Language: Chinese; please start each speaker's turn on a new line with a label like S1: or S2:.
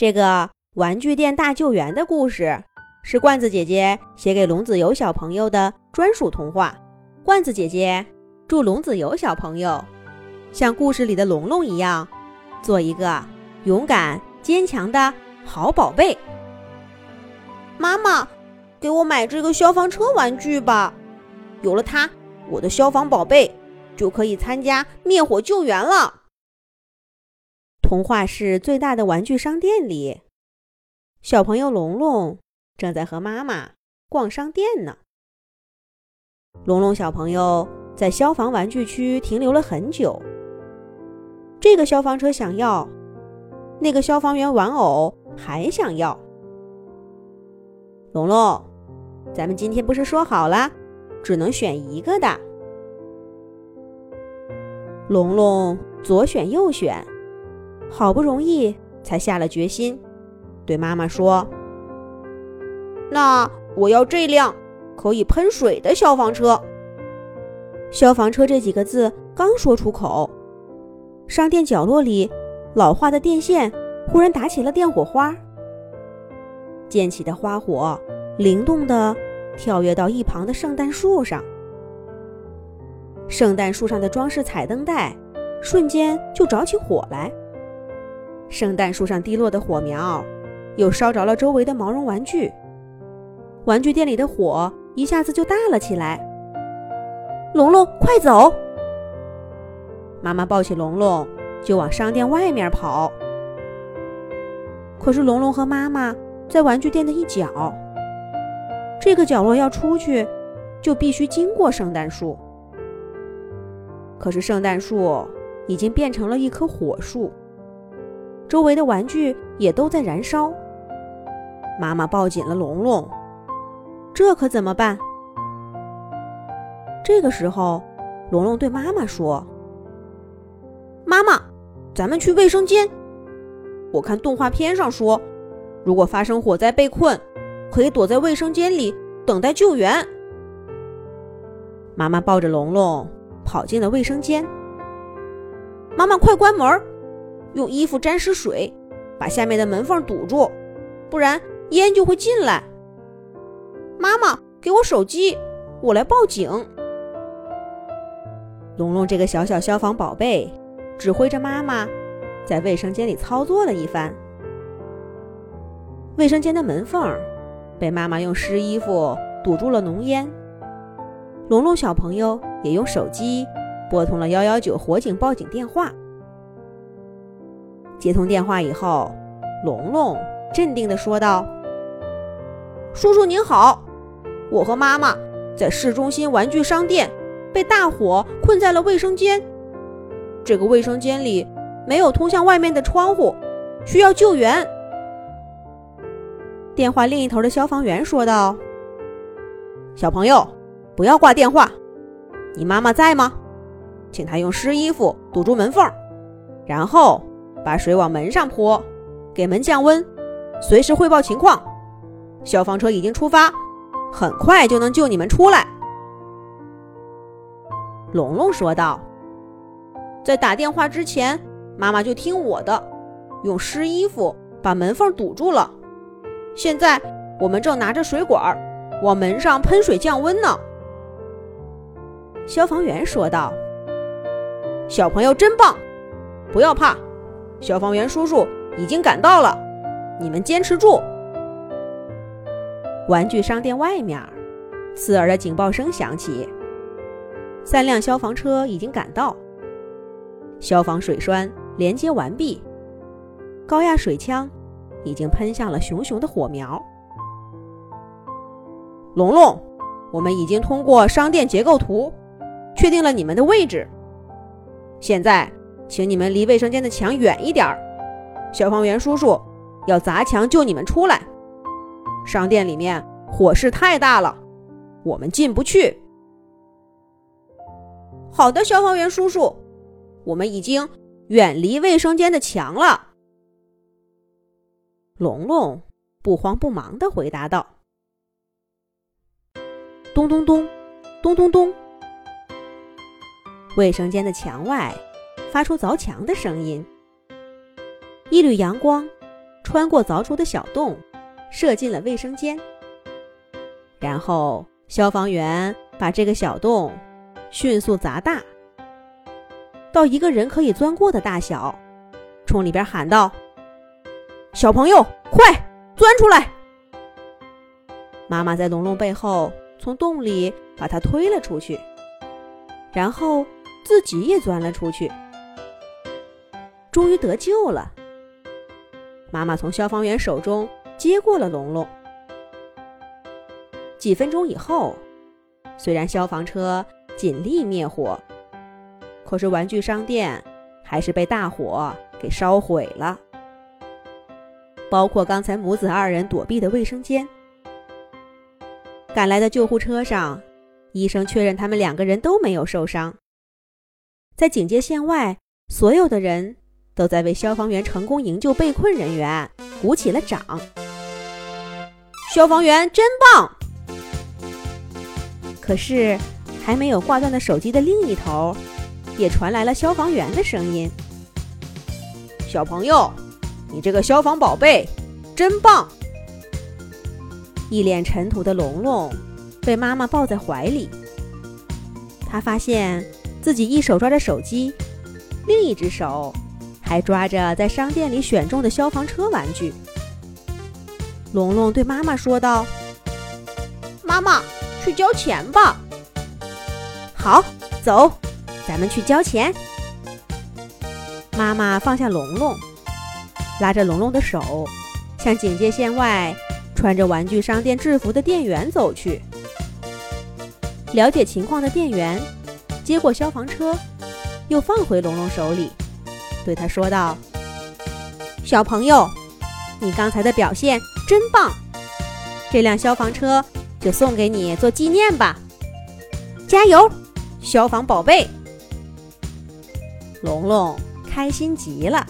S1: 这个玩具店大救援的故事是罐子姐姐写给龙子游小朋友的专属童话。罐子姐姐祝龙子游小朋友像故事里的龙龙一样，做一个勇敢坚强的好宝贝。
S2: 妈妈，给我买这个消防车玩具吧，有了它，我的消防宝贝就可以参加灭火救援了。
S1: 童话市最大的玩具商店里，小朋友龙龙正在和妈妈逛商店呢。龙龙小朋友在消防玩具区停留了很久。这个消防车想要，那个消防员玩偶还想要。龙龙，咱们今天不是说好了，只能选一个的？龙龙左选右选。好不容易才下了决心，对妈妈说：“
S2: 那我要这辆可以喷水的消防车。”
S1: 消防车这几个字刚说出口，商店角落里老化的电线忽然打起了电火花，溅起的花火灵动地跳跃到一旁的圣诞树上，圣诞树上的装饰彩灯带瞬间就着起火来。圣诞树上滴落的火苗，又烧着了周围的毛绒玩具。玩具店里的火一下子就大了起来。龙龙，快走！妈妈抱起龙龙就往商店外面跑。可是龙龙和妈妈在玩具店的一角，这个角落要出去，就必须经过圣诞树。可是圣诞树已经变成了一棵火树。周围的玩具也都在燃烧。妈妈抱紧了龙龙，这可怎么办？这个时候，龙龙对妈妈说：“
S2: 妈妈，咱们去卫生间。我看动画片上说，如果发生火灾被困，可以躲在卫生间里等待救援。”
S1: 妈妈抱着龙龙跑进了卫生间。
S2: 妈妈，快关门！用衣服沾湿水，把下面的门缝堵住，不然烟就会进来。妈妈，给我手机，我来报警。
S1: 龙龙这个小小消防宝贝，指挥着妈妈在卫生间里操作了一番。卫生间的门缝被妈妈用湿衣服堵住了浓烟。龙龙小朋友也用手机拨通了幺幺九火警报警电话。接通电话以后，龙龙镇定地说道：“
S2: 叔叔您好，我和妈妈在市中心玩具商店被大火困在了卫生间。这个卫生间里没有通向外面的窗户，需要救援。”
S1: 电话另一头的消防员说道：“小朋友，不要挂电话，你妈妈在吗？请她用湿衣服堵住门缝，然后。”把水往门上泼，给门降温，随时汇报情况。消防车已经出发，很快就能救你们出来。”龙龙说道。
S2: “在打电话之前，妈妈就听我的，用湿衣服把门缝堵住了。现在我们正拿着水管往门上喷水降温呢。”
S1: 消防员说道。
S2: “小朋友真棒，不要怕。”消防员叔叔已经赶到了，你们坚持住。
S1: 玩具商店外面，刺耳的警报声响起。三辆消防车已经赶到，消防水栓连接完毕，高压水枪已经喷向了熊熊的火苗。
S2: 龙龙，我们已经通过商店结构图，确定了你们的位置。现在。请你们离卫生间的墙远一点儿，消防员叔叔要砸墙救你们出来。商店里面火势太大了，我们进不去。好的，消防员叔叔，我们已经远离卫生间的墙了。
S1: 龙龙不慌不忙地回答道：“咚咚咚，咚咚咚，卫生间的墙外。”发出凿墙的声音，一缕阳光穿过凿出的小洞，射进了卫生间。然后消防员把这个小洞迅速砸大，到一个人可以钻过的大小，冲里边喊道：“小朋友，快钻出来！”妈妈在龙龙背后从洞里把他推了出去，然后自己也钻了出去，终于得救了。妈妈从消防员手中接过了龙龙。几分钟以后，虽然消防车尽力灭火，可是玩具商店还是被大火给烧毁了，包括刚才母子二人躲避的卫生间。赶来的救护车上，医生确认他们两个人都没有受伤。在警戒线外，所有的人。都在为消防员成功营救被困人员鼓起了掌。消防员真棒！可是，还没有挂断的手机的另一头，也传来了消防员的声音：“
S2: 小朋友，你这个消防宝贝真棒！”
S1: 一脸尘土的龙龙被妈妈抱在怀里，他发现自己一手抓着手机，另一只手。还抓着在商店里选中的消防车玩具，龙龙对妈妈说道：“
S2: 妈妈，去交钱吧。”“
S1: 好，走，咱们去交钱。”妈妈放下龙龙，拉着龙龙的手，向警戒线外穿着玩具商店制服的店员走去。了解情况的店员接过消防车，又放回龙龙手里。对他说道：“小朋友，你刚才的表现真棒，这辆消防车就送给你做纪念吧。加油，消防宝贝！”龙龙开心极了。